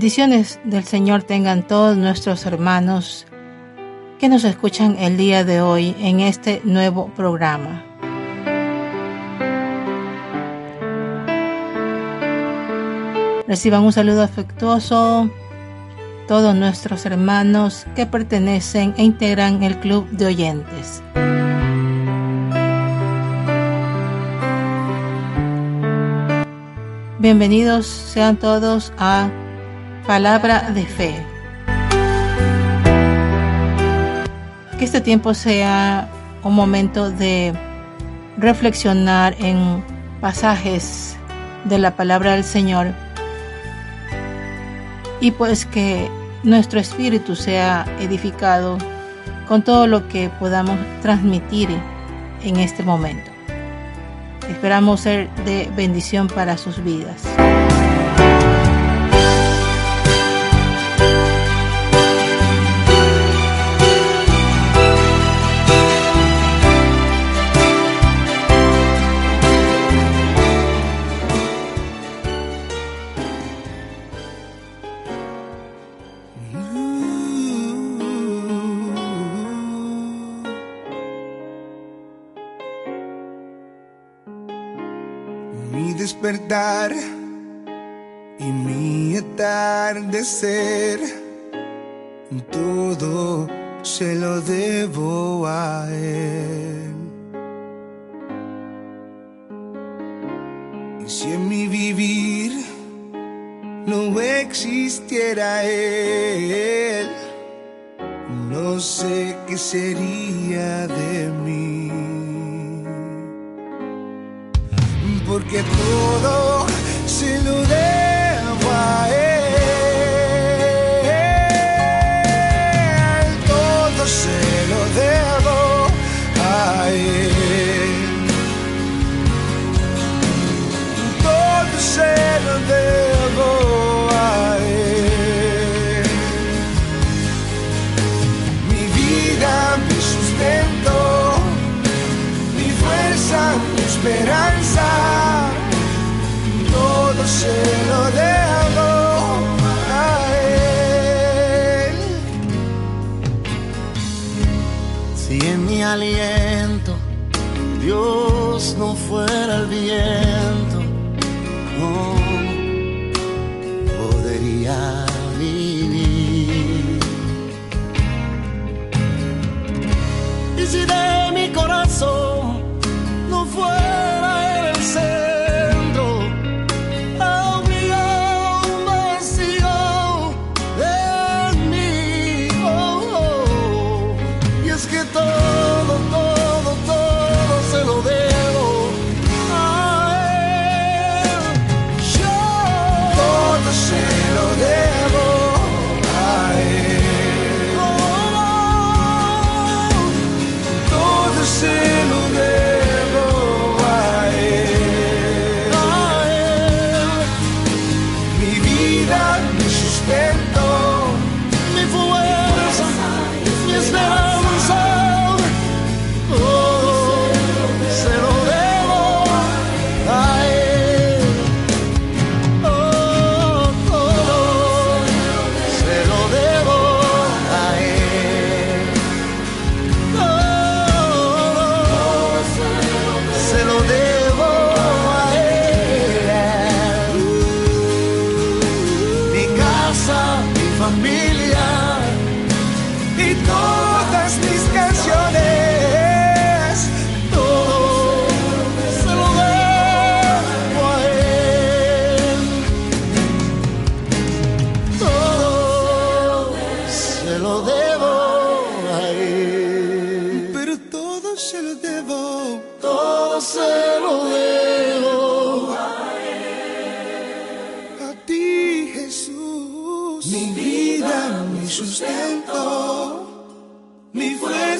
Bendiciones del Señor tengan todos nuestros hermanos que nos escuchan el día de hoy en este nuevo programa. Reciban un saludo afectuoso todos nuestros hermanos que pertenecen e integran el club de oyentes. Bienvenidos sean todos a Palabra de Fe. Que este tiempo sea un momento de reflexionar en pasajes de la palabra del Señor y pues que nuestro espíritu sea edificado con todo lo que podamos transmitir en este momento. Esperamos ser de bendición para sus vidas.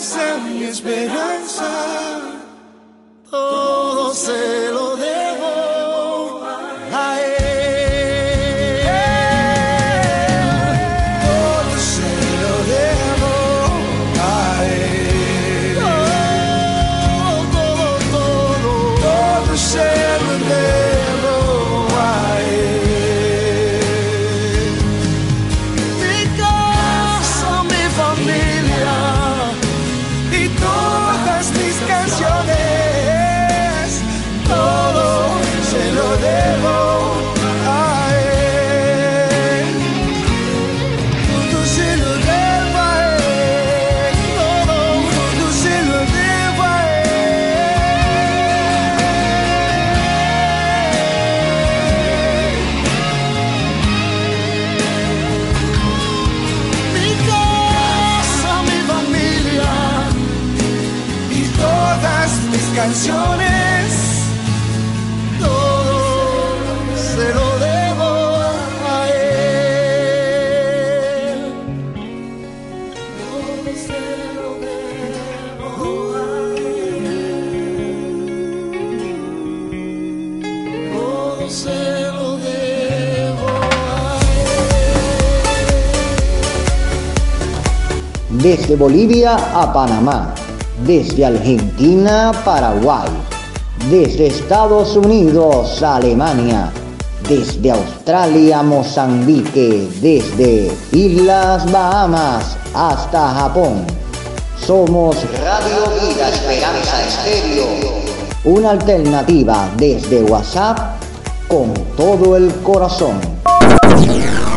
Esperanza, mi esperanza. Desde Bolivia a Panamá, desde Argentina a Paraguay, desde Estados Unidos a Alemania, desde Australia a Mozambique, desde Islas Bahamas hasta Japón. Somos Radio Vida Esperanza Estéreo, una alternativa desde WhatsApp con todo el corazón.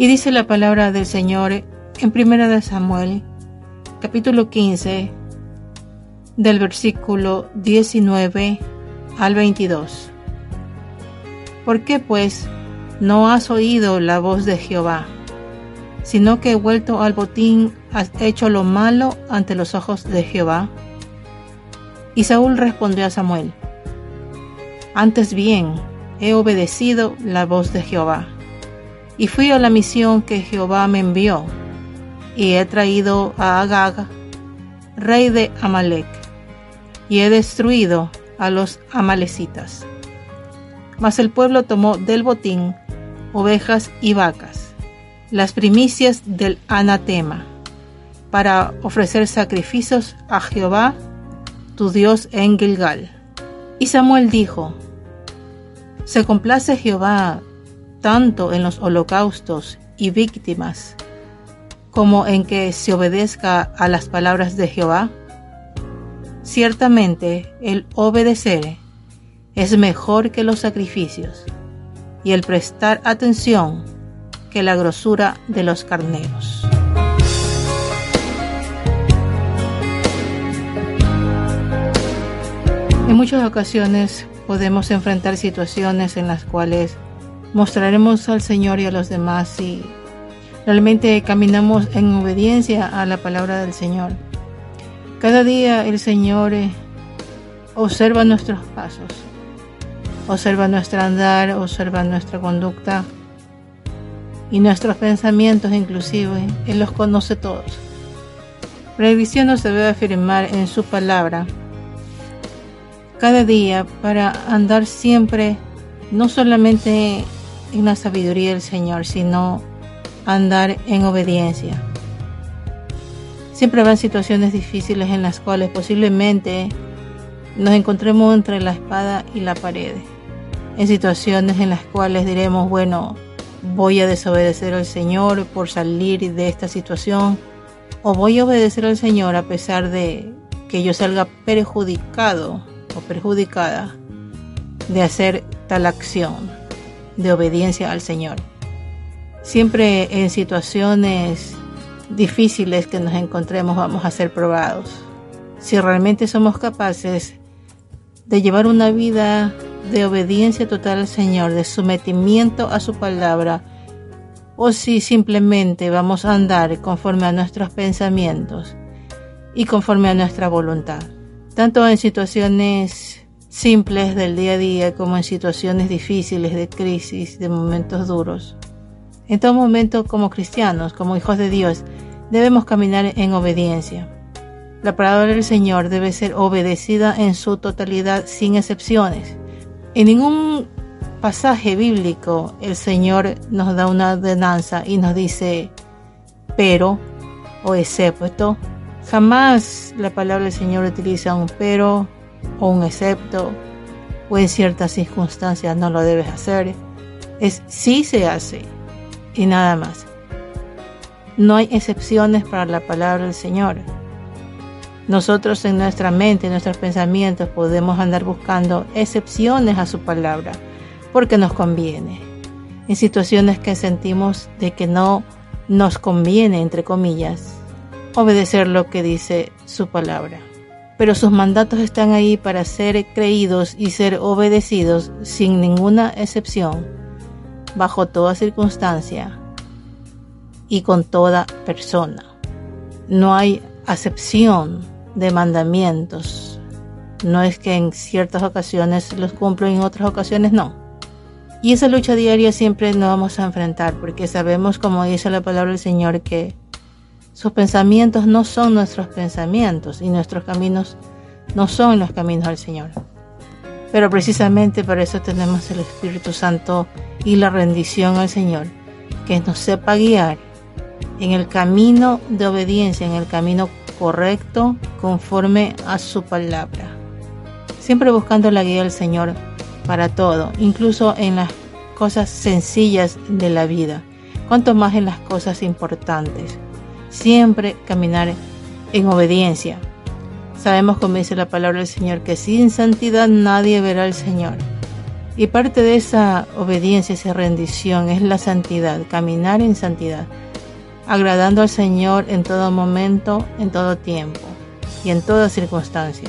Y dice la palabra del Señor en Primera de Samuel, capítulo 15, del versículo 19 al 22. ¿Por qué pues no has oído la voz de Jehová, sino que vuelto al botín has hecho lo malo ante los ojos de Jehová? Y Saúl respondió a Samuel, Antes bien, he obedecido la voz de Jehová y fui a la misión que Jehová me envió, y he traído a Agag, rey de Amalek, y he destruido a los amalecitas. Mas el pueblo tomó del botín ovejas y vacas, las primicias del anatema, para ofrecer sacrificios a Jehová, tu Dios en Gilgal. Y Samuel dijo, Se complace Jehová tanto en los holocaustos y víctimas como en que se obedezca a las palabras de Jehová? Ciertamente el obedecer es mejor que los sacrificios y el prestar atención que la grosura de los carneros. En muchas ocasiones podemos enfrentar situaciones en las cuales mostraremos al Señor y a los demás si realmente caminamos en obediencia a la palabra del Señor. Cada día el Señor eh, observa nuestros pasos, observa nuestro andar, observa nuestra conducta y nuestros pensamientos inclusive. Él los conoce todos. Cristiano se debe afirmar en su palabra cada día para andar siempre no solamente en la sabiduría del Señor, sino andar en obediencia. Siempre habrá situaciones difíciles en las cuales posiblemente nos encontremos entre la espada y la pared. En situaciones en las cuales diremos, bueno, voy a desobedecer al Señor por salir de esta situación o voy a obedecer al Señor a pesar de que yo salga perjudicado o perjudicada de hacer tal acción de obediencia al Señor. Siempre en situaciones difíciles que nos encontremos vamos a ser probados. Si realmente somos capaces de llevar una vida de obediencia total al Señor, de sometimiento a su palabra, o si simplemente vamos a andar conforme a nuestros pensamientos y conforme a nuestra voluntad, tanto en situaciones simples del día a día como en situaciones difíciles de crisis, de momentos duros. En todo momento como cristianos, como hijos de Dios, debemos caminar en obediencia. La palabra del Señor debe ser obedecida en su totalidad sin excepciones. En ningún pasaje bíblico el Señor nos da una ordenanza y nos dice pero o excepto. Jamás la palabra del Señor utiliza un pero o un excepto o en ciertas circunstancias no lo debes hacer. Es si se hace y nada más. No hay excepciones para la palabra del Señor. Nosotros en nuestra mente, en nuestros pensamientos podemos andar buscando excepciones a su palabra, porque nos conviene. En situaciones que sentimos de que no nos conviene, entre comillas, obedecer lo que dice su palabra. Pero sus mandatos están ahí para ser creídos y ser obedecidos sin ninguna excepción, bajo toda circunstancia y con toda persona. No hay acepción de mandamientos. No es que en ciertas ocasiones los cumplo y en otras ocasiones no. Y esa lucha diaria siempre nos vamos a enfrentar porque sabemos, como dice la palabra del Señor, que sus pensamientos no son nuestros pensamientos y nuestros caminos no son los caminos del Señor. Pero precisamente por eso tenemos el Espíritu Santo y la rendición al Señor, que nos sepa guiar en el camino de obediencia, en el camino correcto, conforme a su palabra. Siempre buscando la guía del Señor para todo, incluso en las cosas sencillas de la vida, cuanto más en las cosas importantes siempre caminar en obediencia. Sabemos, como dice la palabra del Señor, que sin santidad nadie verá al Señor. Y parte de esa obediencia, esa rendición es la santidad, caminar en santidad, agradando al Señor en todo momento, en todo tiempo y en toda circunstancia.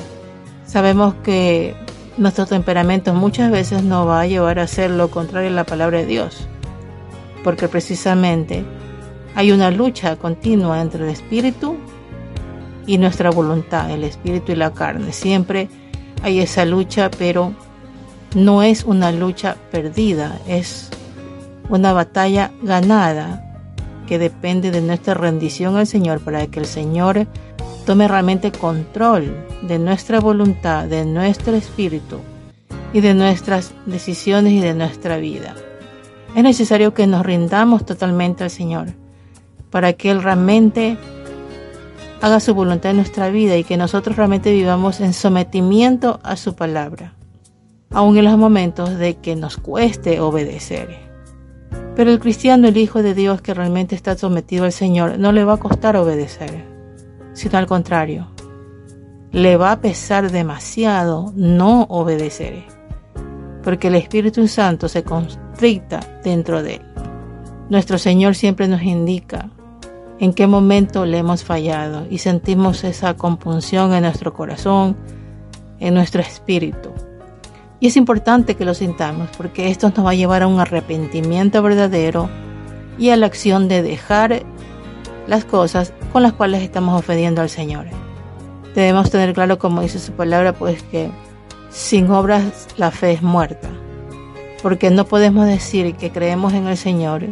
Sabemos que nuestro temperamento muchas veces nos va a llevar a hacer lo contrario a la palabra de Dios, porque precisamente hay una lucha continua entre el espíritu y nuestra voluntad, el espíritu y la carne. Siempre hay esa lucha, pero no es una lucha perdida, es una batalla ganada que depende de nuestra rendición al Señor para que el Señor tome realmente control de nuestra voluntad, de nuestro espíritu y de nuestras decisiones y de nuestra vida. Es necesario que nos rindamos totalmente al Señor para que Él realmente haga su voluntad en nuestra vida y que nosotros realmente vivamos en sometimiento a su palabra, aun en los momentos de que nos cueste obedecer. Pero el cristiano, el Hijo de Dios que realmente está sometido al Señor, no le va a costar obedecer, sino al contrario, le va a pesar demasiado no obedecer, porque el Espíritu Santo se constricta dentro de él. Nuestro Señor siempre nos indica en qué momento le hemos fallado y sentimos esa compunción en nuestro corazón, en nuestro espíritu. Y es importante que lo sintamos porque esto nos va a llevar a un arrepentimiento verdadero y a la acción de dejar las cosas con las cuales estamos ofendiendo al Señor. Debemos tener claro, como dice su palabra, pues que sin obras la fe es muerta, porque no podemos decir que creemos en el Señor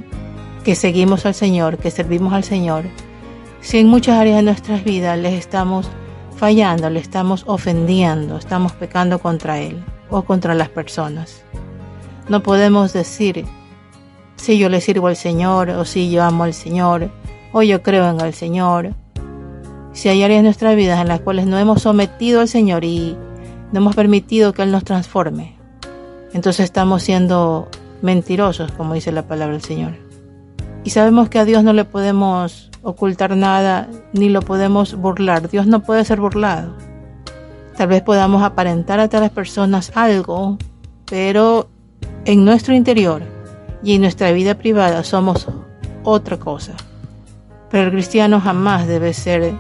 que seguimos al Señor, que servimos al Señor, si en muchas áreas de nuestras vidas les estamos fallando, le estamos ofendiendo, estamos pecando contra Él o contra las personas. No podemos decir si yo le sirvo al Señor o si yo amo al Señor o yo creo en el Señor. Si hay áreas de nuestras vidas en las cuales no hemos sometido al Señor y no hemos permitido que Él nos transforme, entonces estamos siendo mentirosos, como dice la palabra del Señor. Y sabemos que a Dios no le podemos ocultar nada ni lo podemos burlar. Dios no puede ser burlado. Tal vez podamos aparentar a las personas algo, pero en nuestro interior y en nuestra vida privada somos otra cosa. Pero el cristiano jamás debe ser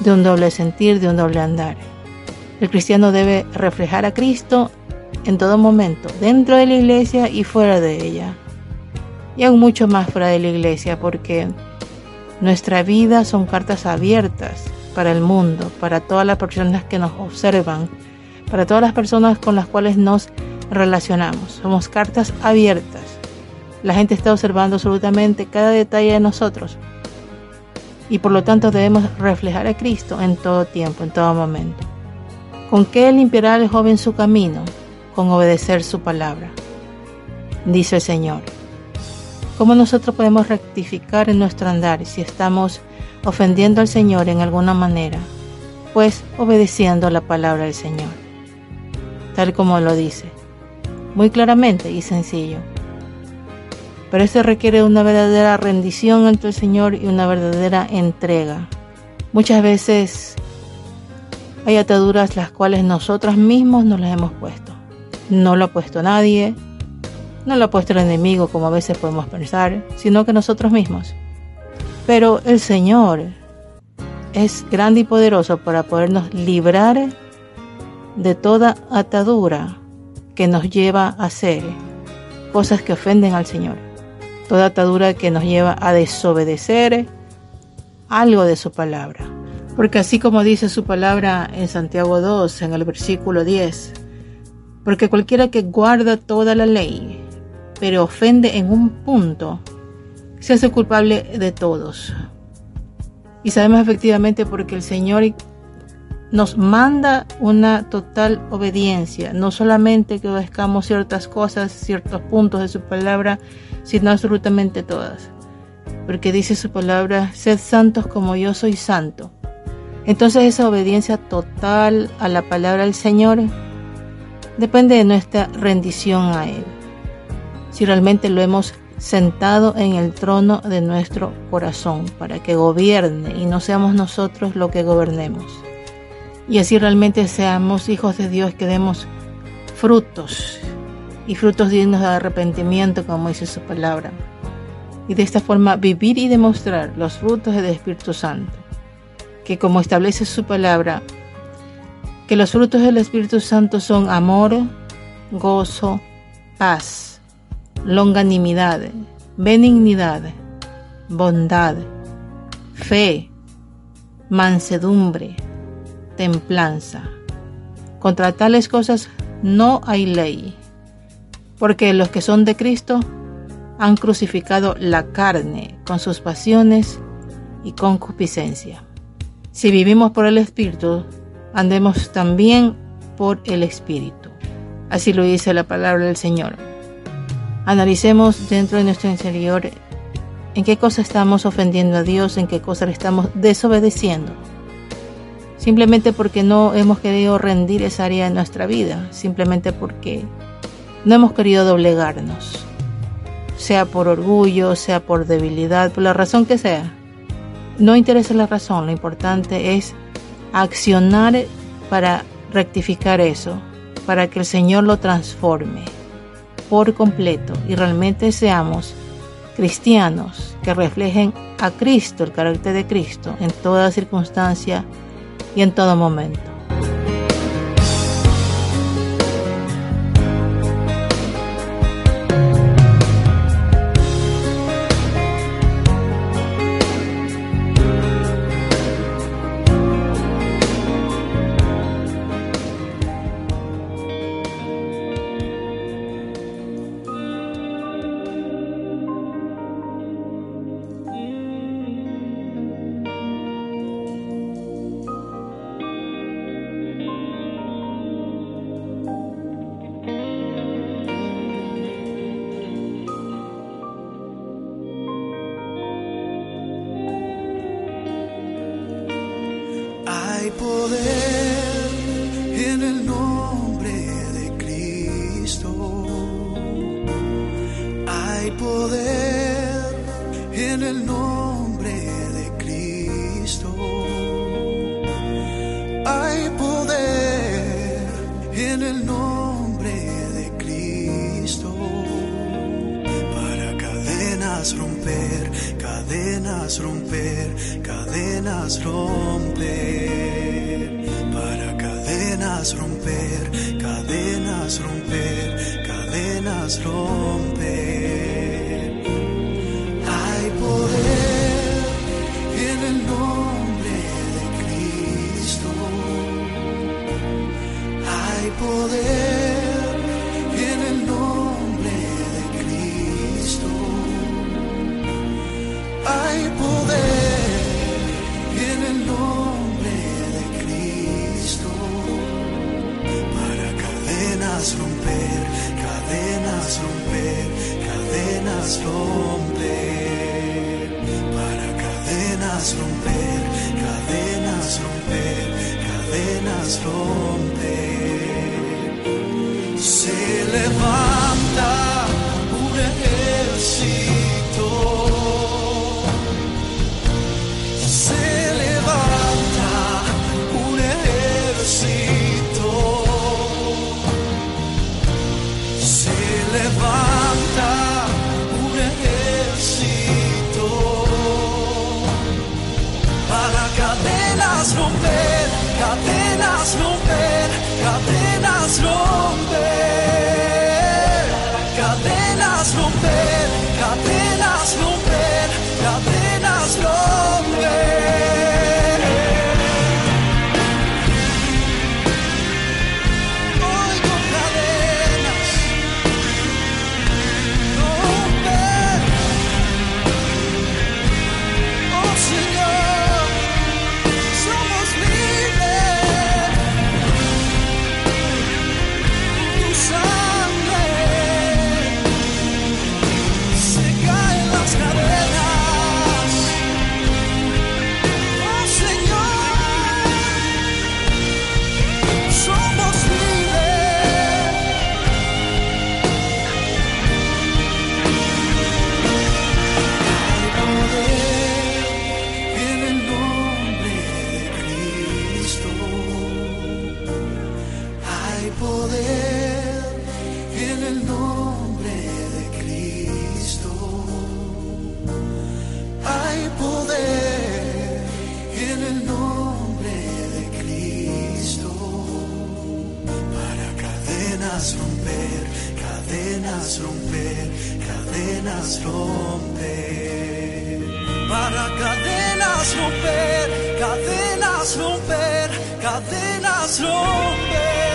de un doble sentir, de un doble andar. El cristiano debe reflejar a Cristo en todo momento, dentro de la iglesia y fuera de ella y aún mucho más fuera de la iglesia, porque nuestra vida son cartas abiertas para el mundo, para todas las personas que nos observan, para todas las personas con las cuales nos relacionamos. Somos cartas abiertas. La gente está observando absolutamente cada detalle de nosotros y por lo tanto debemos reflejar a Cristo en todo tiempo, en todo momento. ¿Con qué limpiará el joven su camino? Con obedecer su palabra, dice el Señor. ¿Cómo nosotros podemos rectificar en nuestro andar si estamos ofendiendo al Señor en alguna manera? Pues obedeciendo la palabra del Señor, tal como lo dice, muy claramente y sencillo. Pero esto requiere una verdadera rendición ante el Señor y una verdadera entrega. Muchas veces hay ataduras las cuales nosotros mismos nos las hemos puesto. No lo ha puesto nadie, No lo ha puesto el enemigo como a veces podemos pensar, sino que nosotros mismos. Pero el Señor es grande y poderoso para podernos librar de toda atadura que nos lleva a hacer cosas que ofenden al Señor. Toda atadura que nos lleva a desobedecer algo de su palabra. Porque así como dice su palabra en Santiago 2, en el versículo 10, porque cualquiera que guarda toda la ley, pero ofende en un punto, se hace culpable de todos. Y sabemos efectivamente porque el Señor nos manda una total obediencia, no solamente que obedezcamos ciertas cosas, ciertos puntos de su palabra, sino absolutamente todas. Porque dice su palabra, sed santos como yo soy santo. Entonces esa obediencia total a la palabra del Señor depende de nuestra rendición a Él. Si realmente lo hemos sentado en el trono de nuestro corazón para que gobierne y no seamos nosotros lo que gobernemos. Y así realmente seamos hijos de Dios que demos frutos y frutos dignos de arrepentimiento como dice su palabra. Y de esta forma vivir y demostrar los frutos del Espíritu Santo, que como establece su palabra, que los frutos del Espíritu Santo son amor, gozo, paz, longanimidad, benignidad, bondad, fe, mansedumbre, templanza. Contra tales cosas no hay ley, porque los que son de Cristo han crucificado la carne con sus pasiones y concupiscencia. Si vivimos por el Espíritu, andemos también por el Espíritu. Así lo dice la palabra del Señor. Analicemos dentro de nuestro interior en qué cosa estamos ofendiendo a Dios, en qué cosa le estamos desobedeciendo. Simplemente porque no hemos querido rendir esa área de nuestra vida, simplemente porque no hemos querido doblegarnos, sea por orgullo, sea por debilidad, por la razón que sea. No interesa la razón, lo importante es accionar para rectificar eso, para que el Señor lo transforme por completo y realmente seamos cristianos que reflejen a Cristo, el carácter de Cristo, en toda circunstancia y en todo momento. Cadenas romper, cadenas romper. Para cadenas romper, cadenas romper, cadenas romper. Hay poder en el nombre de Cristo. Hay poder cadenas romper. Para cadenas romper, cadenas romper, cadenas romper. cadenas romper, cadenas romper, cadenas romper, cadenas romper, cadenas romper, cadenas romper. Cadenas romper, cadenas romper. Para cadenas romper, cadenas romper, cadenas romper.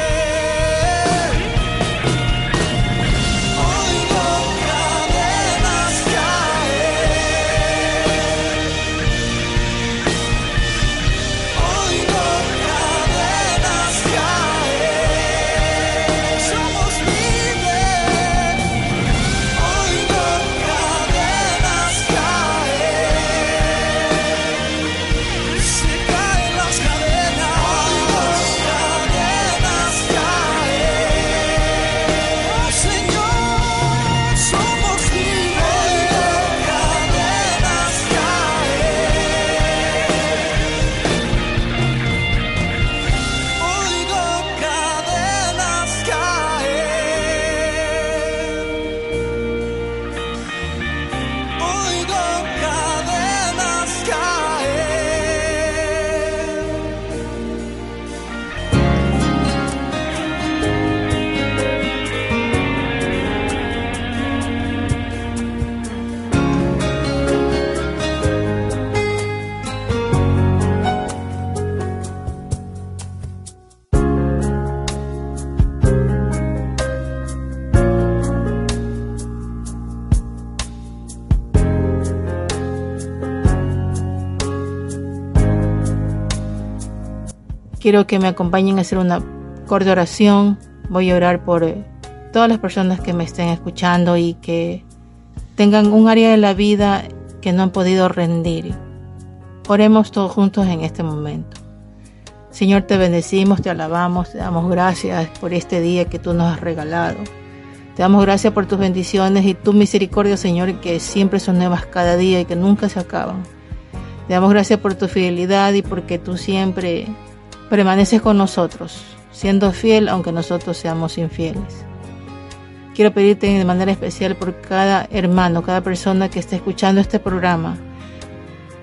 Quiero que me acompañen a hacer una corta oración. Voy a orar por eh, todas las personas que me estén escuchando y que tengan un área de la vida que no han podido rendir. Oremos todos juntos en este momento. Señor, te bendecimos, te alabamos, te damos gracias por este día que tú nos has regalado. Te damos gracias por tus bendiciones y tu misericordia, Señor, que siempre son nuevas cada día y que nunca se acaban. Te damos gracias por tu fidelidad y porque tú siempre permaneces con nosotros, siendo fiel aunque nosotros seamos infieles. Quiero pedirte de manera especial por cada hermano, cada persona que esté escuchando este programa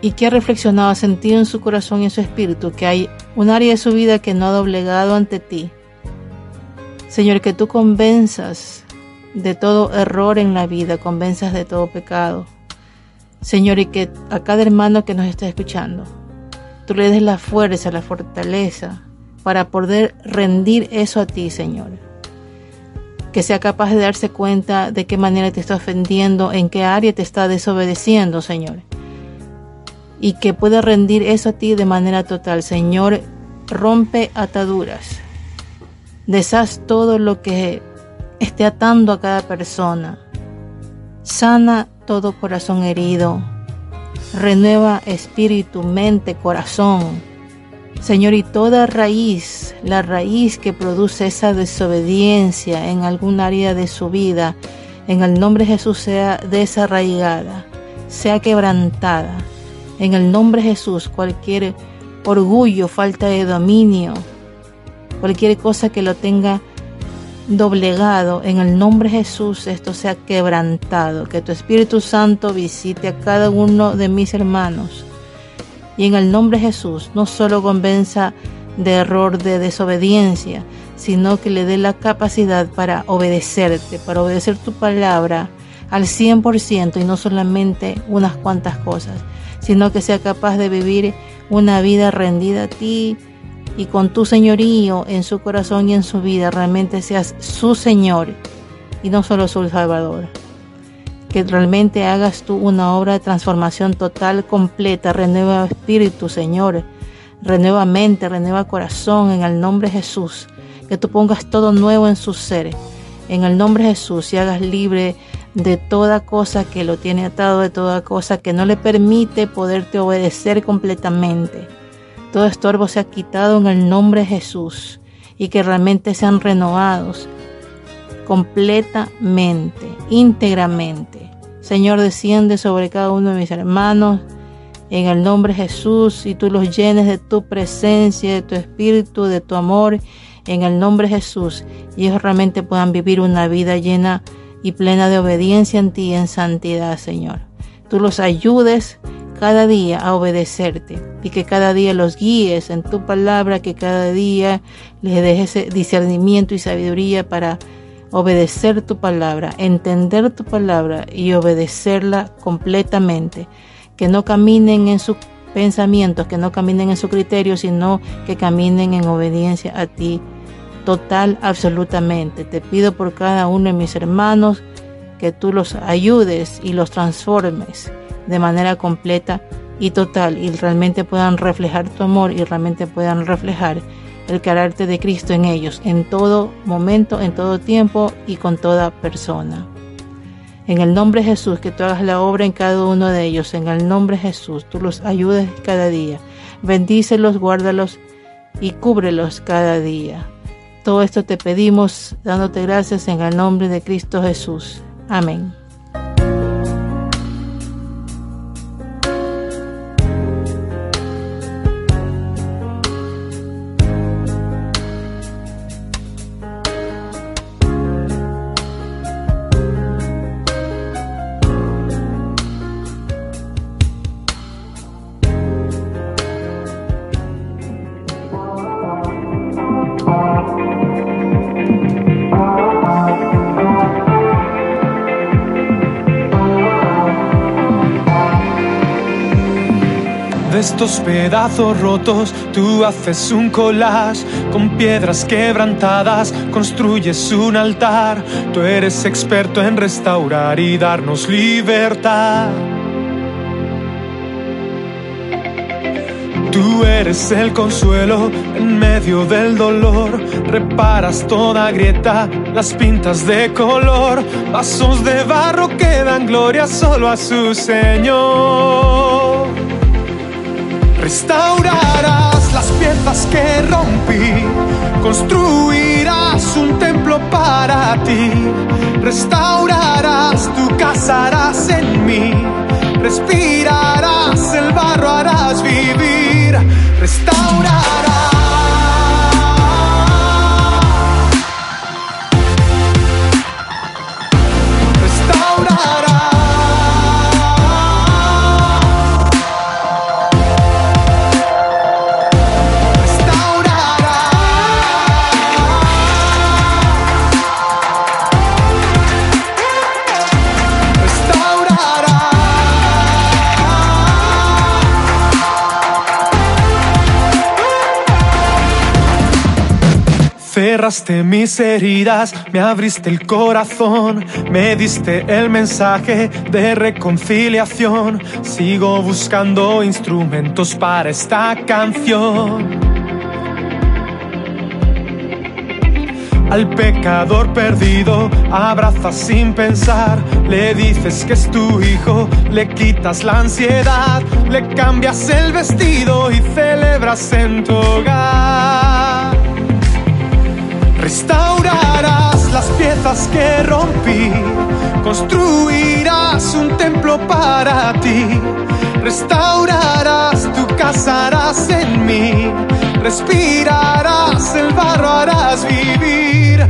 y que ha reflexionado, ha sentido en su corazón y en su espíritu que hay un área de su vida que no ha doblegado ante ti. Señor, que tú convenzas de todo error en la vida, convenzas de todo pecado. Señor, y que a cada hermano que nos está escuchando, tú le des la fuerza, la fortaleza para poder rendir eso a ti, Señor. Que sea capaz de darse cuenta de qué manera te está ofendiendo, en qué área te está desobedeciendo, Señor. Y que pueda rendir eso a ti de manera total. Señor, rompe ataduras. Deshaz todo lo que esté atando a cada persona. Sana todo corazón herido. Renueva espíritu, mente, corazón. Señor, y toda raíz, la raíz que produce esa desobediencia en algún área de su vida, en el nombre de Jesús sea desarraigada, sea quebrantada. En el nombre de Jesús, cualquier orgullo, falta de dominio, cualquier cosa que lo tenga doblegado, en el nombre de Jesús esto sea quebrantado, que tu Espíritu Santo visite a cada uno de mis hermanos. Y en el nombre de Jesús no solo convenza de error, de desobediencia, sino que le dé la capacidad para obedecerte, para obedecer tu palabra al 100% y no solamente unas cuantas cosas, sino que sea capaz de vivir una vida rendida a ti y con tu señorío en su corazón y en su vida realmente seas su Señor y no solo su Salvador. Que realmente hagas tú una obra de transformación total, completa, renueva espíritu, Señor, renueva mente, renueva corazón en el nombre de Jesús. Que tú pongas todo nuevo en su ser, en el nombre de Jesús y hagas libre de toda cosa que lo tiene atado, de toda cosa que no le permite poderte obedecer completamente. Todo estorbo se ha quitado en el nombre de Jesús y que realmente sean renovados completamente, íntegramente. Señor, desciende sobre cada uno de mis hermanos en el nombre de Jesús y tú los llenes de tu presencia, de tu espíritu, de tu amor, en el nombre de Jesús y ellos realmente puedan vivir una vida llena y plena de obediencia en ti en santidad, Señor. Tú los ayudes cada día a obedecerte y que cada día los guíes en tu palabra, que cada día les dejes discernimiento y sabiduría para obedecer tu palabra, entender tu palabra y obedecerla completamente. Que no caminen en sus pensamientos, que no caminen en su criterio, sino que caminen en obediencia a ti total, absolutamente. Te pido por cada uno de mis hermanos que tú los ayudes y los transformes de manera completa y total y realmente puedan reflejar tu amor y realmente puedan reflejar el carácter de Cristo en ellos, en todo momento, en todo tiempo y con toda persona. En el nombre de Jesús, que tú hagas la obra en cada uno de ellos, en el nombre de Jesús, tú los ayudes cada día. Bendícelos, guárdalos y cúbrelos cada día. Todo esto te pedimos dándote gracias en el nombre de Cristo Jesús. Amén. Estos pedazos rotos tú haces un collage con piedras quebrantadas, construyes un altar. Tú eres experto en restaurar y darnos libertad. Tú eres el consuelo en medio del dolor, reparas toda grieta, las pintas de color, vasos de barro que dan gloria solo a su Señor. Restaurarás las piezas que rompí, construirás un templo para ti, restaurarás, tú casarás en mí, respirarás, el barro harás vivir, restaurarás. Cerraste mis heridas, me abriste el corazón, me diste el mensaje de reconciliación. Sigo buscando instrumentos para esta canción. Al pecador perdido abrazas sin pensar, le dices que es tu hijo, le quitas la ansiedad, le cambias el vestido y celebras en tu hogar. Restaurarás las piezas que rompí, construirás un templo para ti, restaurarás, tú casarás en mí, respirarás, el barro harás vivir.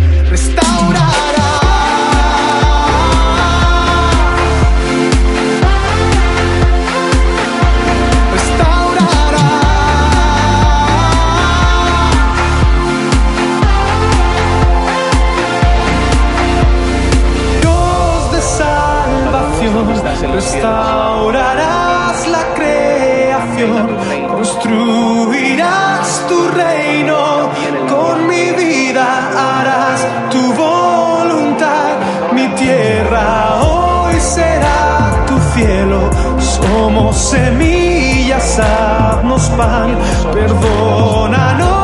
Restaurarás la creación, construirás tu reino, con mi vida harás tu voluntad, mi tierra hoy será tu cielo, somos semillas, haznos pan, perdónanos,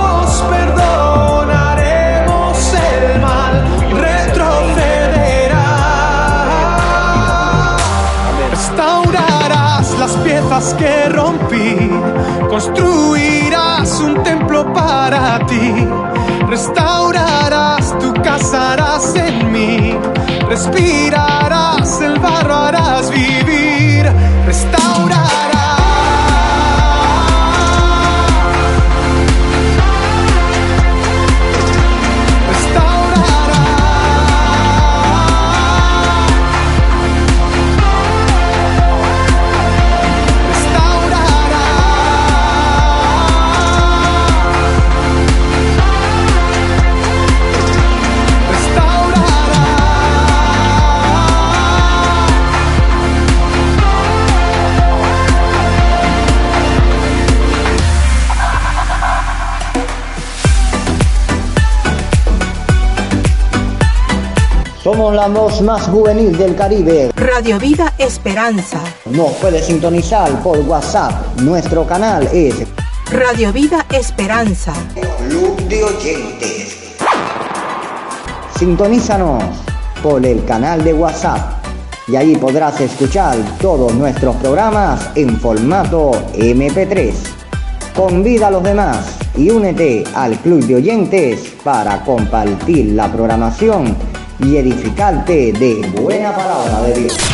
que rompí, construirás un templo para ti, restaurarás, tú casarás en mí, respirarás, Somos la voz más juvenil del Caribe. Radio Vida Esperanza. Nos puede sintonizar por WhatsApp. Nuestro canal es Radio Vida Esperanza. Club de Oyentes. Sintonízanos por el canal de WhatsApp y ahí podrás escuchar todos nuestros programas en formato MP3. Convida a los demás y únete al Club de Oyentes para compartir la programación y edificarte de buena palabra de Dios.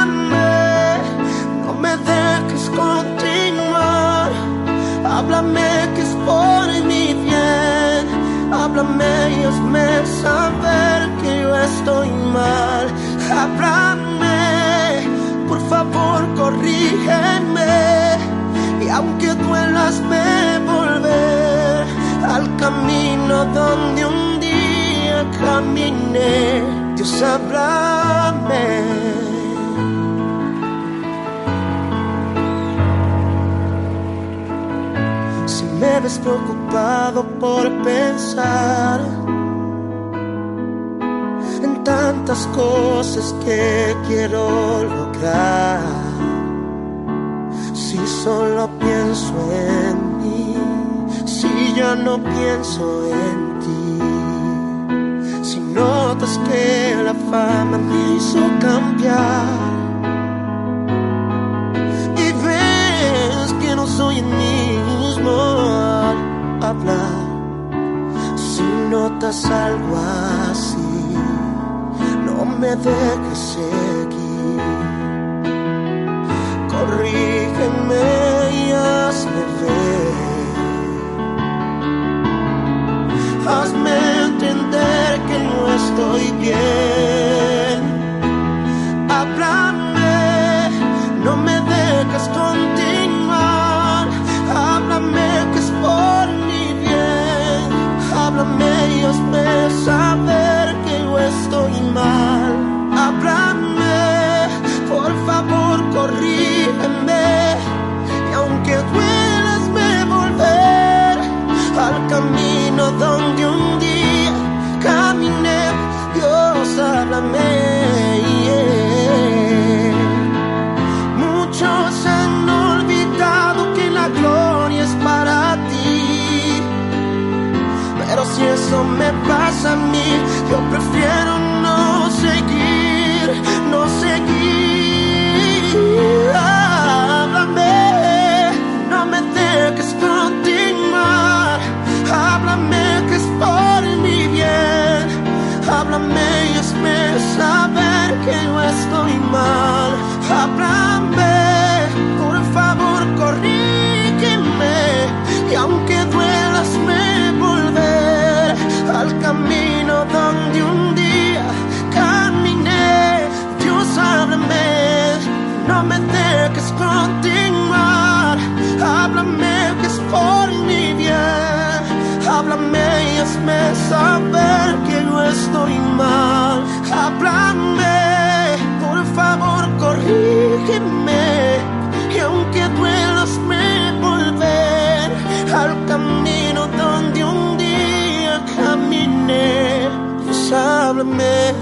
Háblame que es por mi bien. Háblame y hazme saber que yo estoy mal. Háblame, por favor, corrígeme. Y aunque duelas, me volver al camino donde un día caminé. Dios, háblame. Me ves preocupado por pensar en tantas cosas que quiero lograr, si solo pienso en mí, si ya no pienso en ti, si notas que la fama me hizo cambiar y ves que no soy el hablar. Si notas algo así, no me dejes seguir. Corrígeme y hazme ver. Hazme entender que no estoy bien. Eso me pasa a mí, yo prefiero hazme saber que no estoy mal. Háblame, por favor, corrígeme. Y aunque duelas, me volver al camino donde un día caminé. Dios, háblame.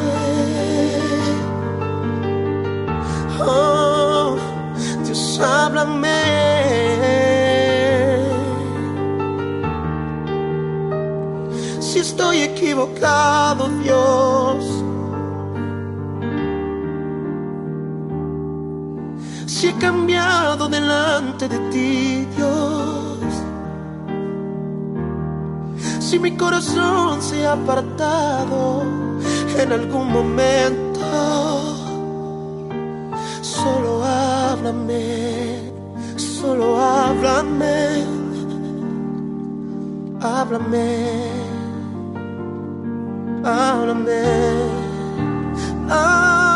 Oh, Dios, háblame. Si estoy equivocado, Dios. Si he cambiado delante de ti, Dios. Si mi corazón se ha apartado en algún momento, solo háblame, solo háblame, háblame, háblame, háblame.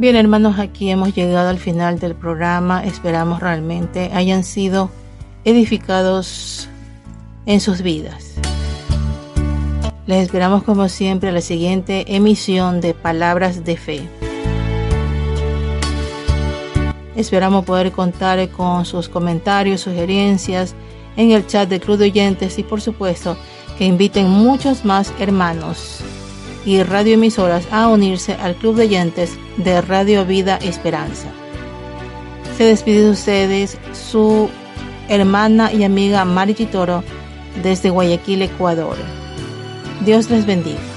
Bien, hermanos, aquí hemos llegado al final del programa. Esperamos realmente hayan sido edificados en sus vidas. Les esperamos como siempre a la siguiente emisión de Palabras de Fe. Esperamos poder contar con sus comentarios, sugerencias en el chat del Club de Oyentes y por supuesto que inviten muchos más hermanos y radioemisoras a unirse al Club de Oyentes de Radio Vida Esperanza. Se despide de ustedes su hermana y amiga Mari Toro desde Guayaquil, Ecuador. Dios les bendiga.